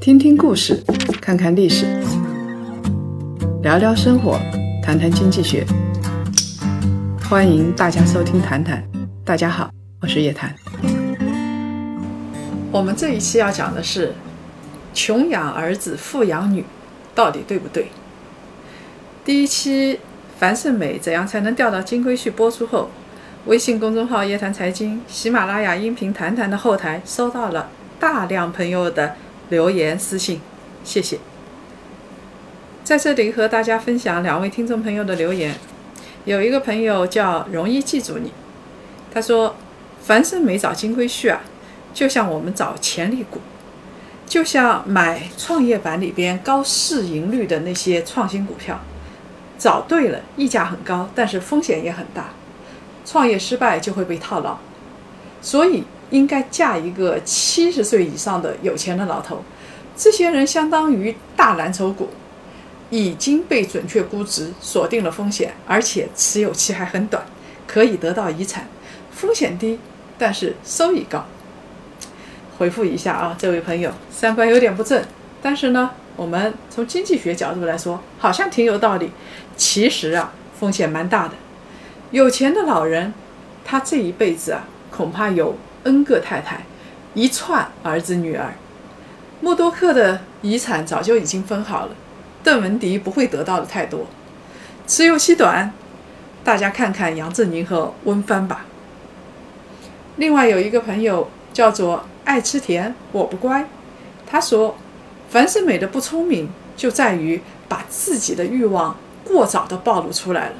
听听故事，看看历史，聊聊生活，谈谈经济学。欢迎大家收听《谈谈》，大家好，我是叶檀。我们这一期要讲的是“穷养儿子，富养女”，到底对不对？第一期樊胜美怎样才能钓到金龟婿播出后，微信公众号“叶檀财经”、喜马拉雅音频“谈谈”的后台收到了大量朋友的。留言私信，谢谢。在这里和大家分享两位听众朋友的留言。有一个朋友叫容易记住你，他说：“凡是没找金龟婿啊，就像我们找潜力股，就像买创业板里边高市盈率的那些创新股票，找对了，溢价很高，但是风险也很大，创业失败就会被套牢，所以。”应该嫁一个七十岁以上的有钱的老头，这些人相当于大蓝筹股，已经被准确估值，锁定了风险，而且持有期还很短，可以得到遗产，风险低，但是收益高。回复一下啊，这位朋友，三观有点不正，但是呢，我们从经济学角度来说，好像挺有道理。其实啊，风险蛮大的。有钱的老人，他这一辈子啊，恐怕有。N 个太太，一串儿子女儿，默多克的遗产早就已经分好了，邓文迪不会得到的太多，持有期短，大家看看杨振宁和温帆吧。另外有一个朋友叫做爱吃甜我不乖，他说，樊胜美的不聪明就在于把自己的欲望过早的暴露出来了。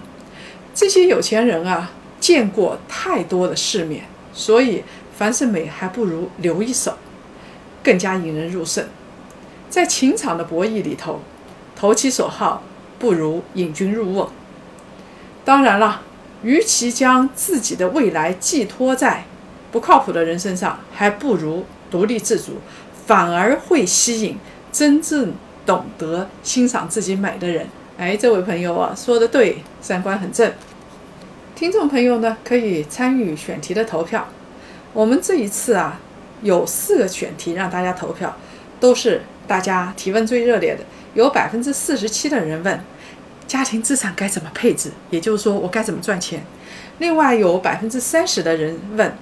这些有钱人啊，见过太多的世面，所以。樊胜美还不如留一手，更加引人入胜。在情场的博弈里头，投其所好不如引君入瓮。当然了，与其将自己的未来寄托在不靠谱的人身上，还不如独立自主，反而会吸引真正懂得欣赏自己美的人。哎，这位朋友啊，说的对，三观很正。听众朋友呢，可以参与选题的投票。我们这一次啊，有四个选题让大家投票，都是大家提问最热烈的。有百分之四十七的人问家庭资产该怎么配置，也就是说我该怎么赚钱。另外有百分之三十的人问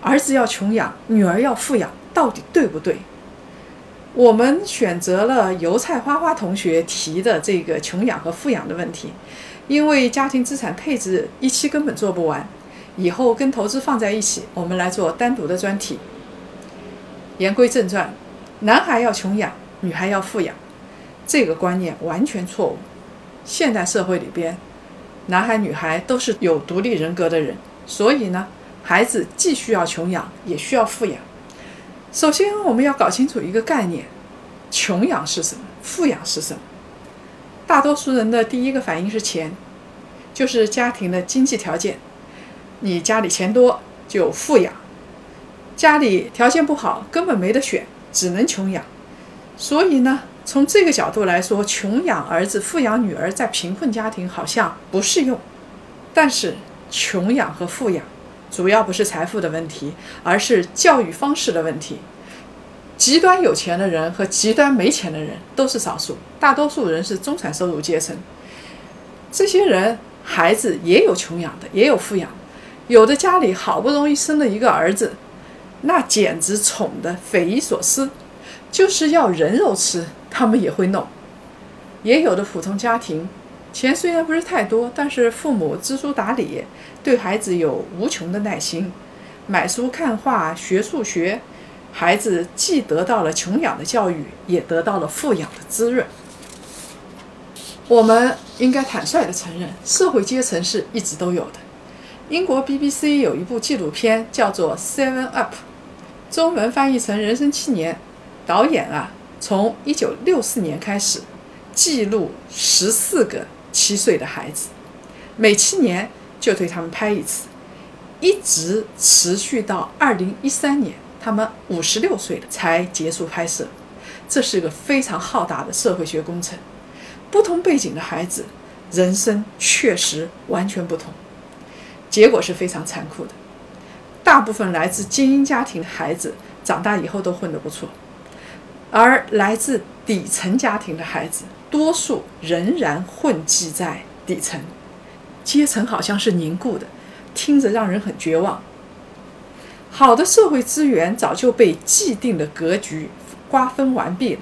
儿子要穷养，女儿要富养，到底对不对？我们选择了油菜花花同学提的这个穷养和富养的问题，因为家庭资产配置一期根本做不完。以后跟投资放在一起，我们来做单独的专题。言归正传，男孩要穷养，女孩要富养，这个观念完全错误。现代社会里边，男孩女孩都是有独立人格的人，所以呢，孩子既需要穷养，也需要富养。首先，我们要搞清楚一个概念：穷养是什么？富养是什么？大多数人的第一个反应是钱，就是家庭的经济条件。你家里钱多就富养，家里条件不好根本没得选，只能穷养。所以呢，从这个角度来说，穷养儿子、富养女儿在贫困家庭好像不适用。但是，穷养和富养主要不是财富的问题，而是教育方式的问题。极端有钱的人和极端没钱的人都是少数，大多数人是中产收入阶层。这些人孩子也有穷养的，也有富养的。有的家里好不容易生了一个儿子，那简直宠得匪夷所思，就是要人肉吃，他们也会弄。也有的普通家庭，钱虽然不是太多，但是父母知书达理，对孩子有无穷的耐心，买书看画学数学，孩子既得到了穷养的教育，也得到了富养的滋润。我们应该坦率地承认，社会阶层是一直都有的。英国 BBC 有一部纪录片叫做《Seven Up》，中文翻译成《人生七年》。导演啊，从1964年开始，记录十四个七岁的孩子，每七年就对他们拍一次，一直持续到2013年，他们五十六岁了才结束拍摄。这是个非常浩大的社会学工程。不同背景的孩子，人生确实完全不同。结果是非常残酷的。大部分来自精英家庭的孩子长大以后都混得不错。而来自底层家庭的孩子，多数仍然混迹在底层，阶层好像是凝固的，听着让人很绝望。好的社会资源早就被既定的格局瓜分完毕了，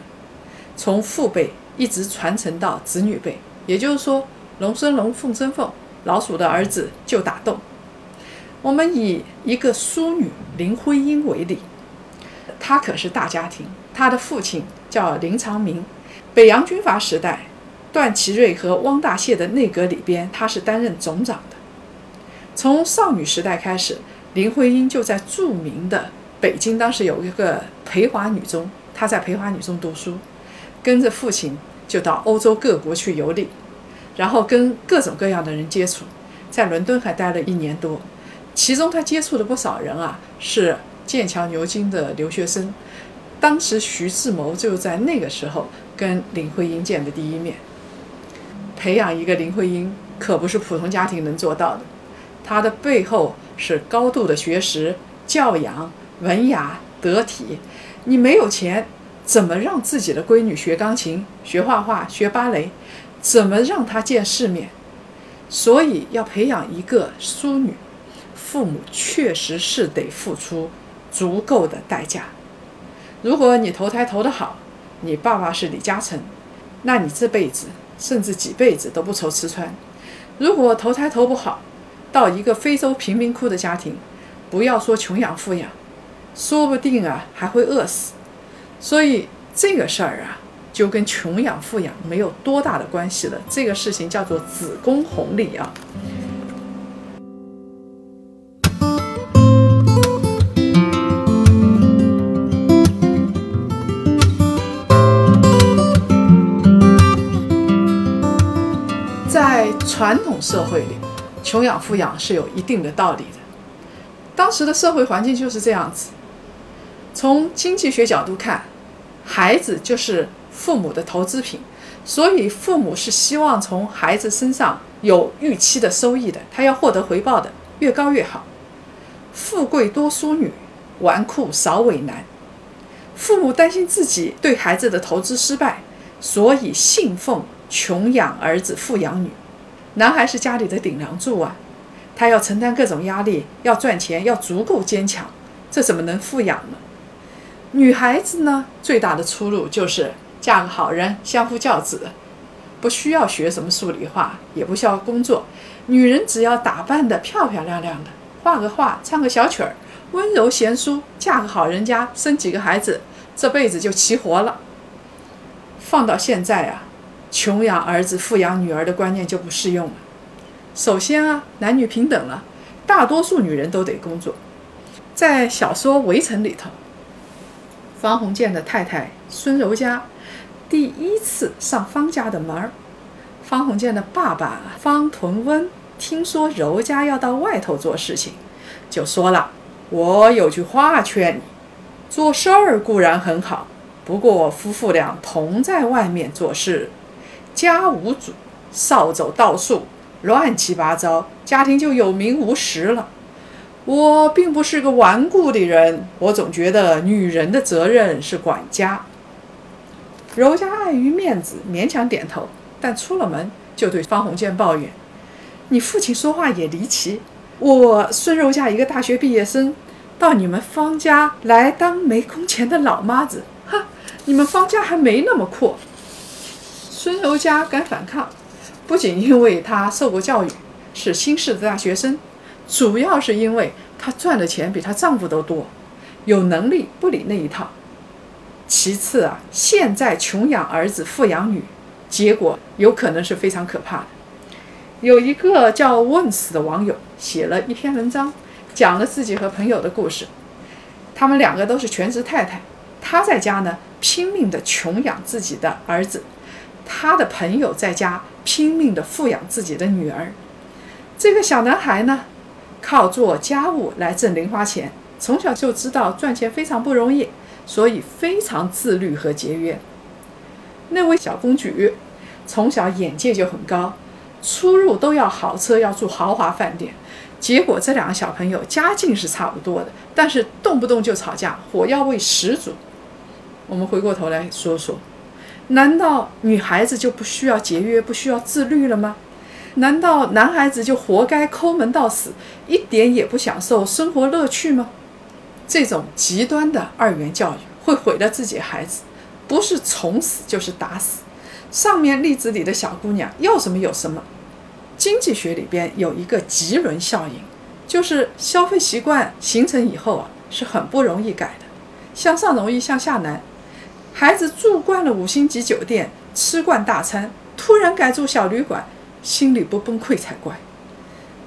从父辈一直传承到子女辈，也就是说，龙生龙，凤生凤，老鼠的儿子就打洞。我们以一个淑女林徽因为例，她可是大家庭。她的父亲叫林长民，北洋军阀时代，段祺瑞和汪大燮的内阁里边，他是担任总长的。从少女时代开始，林徽因就在著名的北京，当时有一个培华女中，她在培华女中读书，跟着父亲就到欧洲各国去游历，然后跟各种各样的人接触，在伦敦还待了一年多，其中她接触的不少人啊，是剑桥、牛津的留学生。当时徐志摩就在那个时候跟林徽因见的第一面。培养一个林徽因可不是普通家庭能做到的，她的背后是高度的学识、教养、文雅、得体。你没有钱，怎么让自己的闺女学钢琴、学画画、学芭蕾？怎么让她见世面？所以要培养一个淑女，父母确实是得付出足够的代价。如果你投胎投得好，你爸爸是李嘉诚，那你这辈子甚至几辈子都不愁吃穿。如果投胎投不好，到一个非洲贫民窟的家庭，不要说穷养富养，说不定啊还会饿死。所以这个事儿啊，就跟穷养富养没有多大的关系了。这个事情叫做子宫红利啊。传统社会里，穷养富养是有一定的道理的。当时的社会环境就是这样子。从经济学角度看，孩子就是父母的投资品，所以父母是希望从孩子身上有预期的收益的，他要获得回报的，越高越好。富贵多淑女，纨绔少伟男。父母担心自己对孩子的投资失败，所以信奉穷养儿子，富养女。男孩是家里的顶梁柱啊，他要承担各种压力，要赚钱，要足够坚强，这怎么能富养呢？女孩子呢，最大的出路就是嫁个好人，相夫教子，不需要学什么数理化，也不需要工作。女人只要打扮得漂漂亮亮的，画个画，唱个小曲儿，温柔贤淑，嫁个好人家，生几个孩子，这辈子就齐活了。放到现在啊。穷养儿子，富养女儿的观念就不适用了。首先啊，男女平等了，大多数女人都得工作。在小说《围城》里头，方鸿渐的太太孙柔嘉第一次上方家的门儿，方鸿渐的爸爸方屯温听说柔嘉要到外头做事情，就说了：“我有句话劝你，做事儿固然很好，不过夫妇俩同在外面做事。”家无主，少走道数，乱七八糟，家庭就有名无实了。我并不是个顽固的人，我总觉得女人的责任是管家。柔嘉碍于面子，勉强点头，但出了门就对方鸿渐抱怨：“你父亲说话也离奇。我孙柔嘉一个大学毕业生，到你们方家来当没工钱的老妈子，哈，你们方家还没那么阔。”孙柔嘉敢反抗，不仅因为她受过教育，是新式的大学生，主要是因为她赚的钱比她丈夫都多，有能力不理那一套。其次啊，现在穷养儿子，富养女，结果有可能是非常可怕的。有一个叫问死的网友写了一篇文章，讲了自己和朋友的故事。他们两个都是全职太太，她在家呢拼命的穷养自己的儿子。他的朋友在家拼命地富养自己的女儿。这个小男孩呢，靠做家务来挣零花钱，从小就知道赚钱非常不容易，所以非常自律和节约。那位小公举从小眼界就很高，出入都要豪车，要住豪华饭店，结果这两个小朋友家境是差不多的，但是动不动就吵架，火药味十足。我们回过头来说说，难道女孩子就不需要节约、不需要自律了吗？难道男孩子就活该抠门到死，一点也不享受生活乐趣吗？这种极端的二元教育会毁了自己孩子，不是宠死就是打死。上面例子里的小姑娘要什么有什么。经济学里边有一个极轮效应，就是消费习惯形成以后啊，是很不容易改的，向上容易向下难。孩子住惯了五星级酒店，吃惯大餐，突然改住小旅馆。心里不崩溃才怪。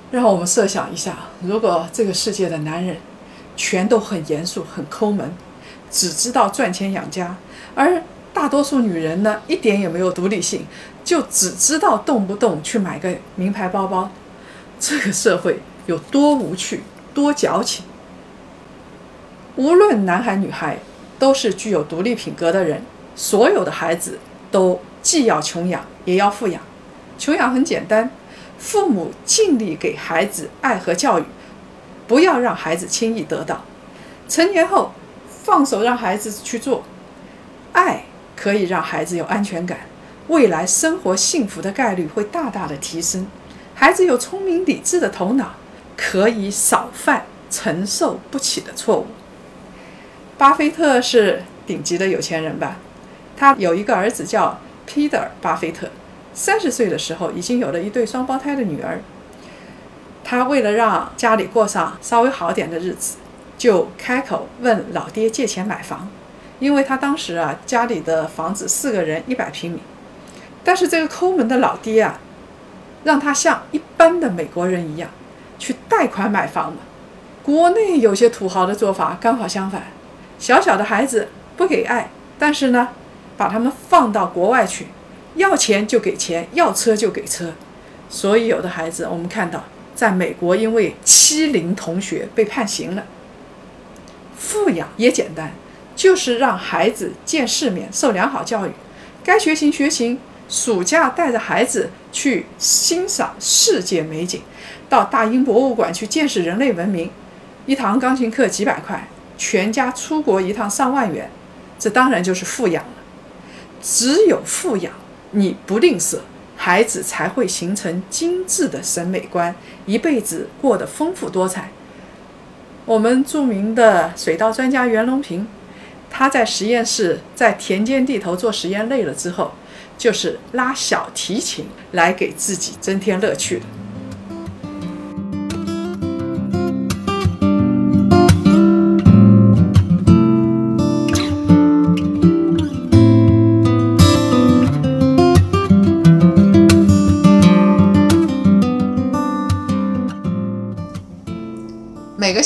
让我们设想一下，如果这个世界的男人全都很严肃、很抠门，只知道赚钱养家，而大多数女人呢，一点也没有独立性，就只知道动不动去买个名牌包包，这个社会有多无趣、多矫情？无论男孩女孩，都是具有独立品格的人。所有的孩子都既要穷养，也要富养。穷养很简单，父母尽力给孩子爱和教育，不要让孩子轻易得到。成年后，放手让孩子去做，爱可以让孩子有安全感，未来生活幸福的概率会大大的提升。孩子有聪明理智的头脑，可以少犯承受不起的错误。巴菲特是顶级的有钱人吧？他有一个儿子叫皮特·巴菲特。三十岁的时候，已经有了一对双胞胎的女儿。他为了让家里过上稍微好点的日子，就开口问老爹借钱买房。因为他当时啊，家里的房子四个人一百平米。但是这个抠门的老爹啊，让他像一般的美国人一样去贷款买房嘛。国内有些土豪的做法刚好相反，小小的孩子不给爱，但是呢，把他们放到国外去。要钱就给钱，要车就给车，所以有的孩子我们看到，在美国因为欺凌同学被判刑了。富养也简单，就是让孩子见世面，受良好教育，该学琴学琴，暑假带着孩子去欣赏世界美景，到大英博物馆去见识人类文明，一堂钢琴课几百块，全家出国一趟上万元，这当然就是富养了。只有富养。你不吝啬，孩子才会形成精致的审美观，一辈子过得丰富多彩。我们著名的水稻专家袁隆平，他在实验室在田间地头做实验累了之后，就是拉小提琴来给自己增添乐趣的。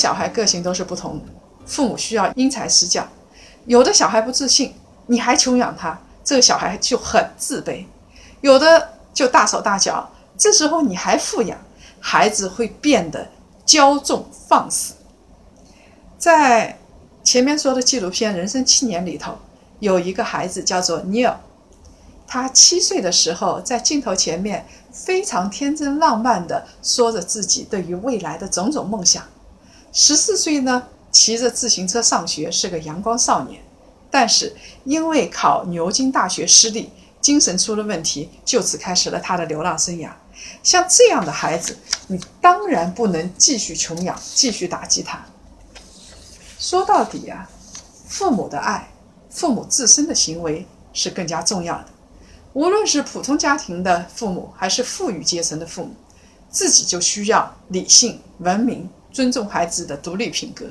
小孩个性都是不同，父母需要因材施教。有的小孩不自信，你还穷养他，这个小孩就很自卑；有的就大手大脚，这时候你还富养，孩子会变得骄纵放肆。在前面说的纪录片《人生七年》里头，有一个孩子叫做 Neil，他七岁的时候在镜头前面非常天真浪漫地说着自己对于未来的种种梦想。十四岁呢，骑着自行车上学，是个阳光少年。但是因为考牛津大学失利，精神出了问题，就此开始了他的流浪生涯。像这样的孩子，你当然不能继续穷养，继续打击他。说到底呀，父母的爱，父母自身的行为是更加重要的。无论是普通家庭的父母，还是富裕阶层的父母，自己就需要理性、文明。尊重孩子的独立品格，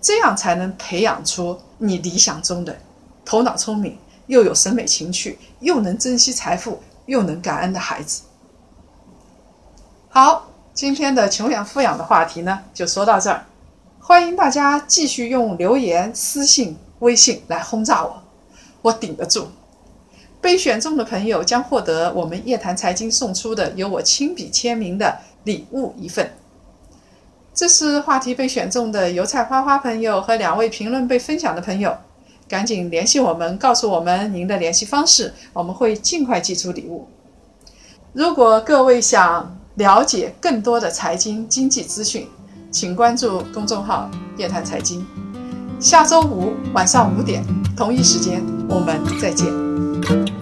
这样才能培养出你理想中的头脑聪明、又有审美情趣、又能珍惜财富、又能感恩的孩子。好，今天的穷养富养的话题呢，就说到这儿。欢迎大家继续用留言、私信、微信来轰炸我，我顶得住。被选中的朋友将获得我们夜谈财经送出的由我亲笔签名的礼物一份。这是话题被选中的油菜花花朋友和两位评论被分享的朋友，赶紧联系我们，告诉我们您的联系方式，我们会尽快寄出礼物。如果各位想了解更多的财经经济资讯，请关注公众号“夜谈财经”。下周五晚上五点同一时间，我们再见。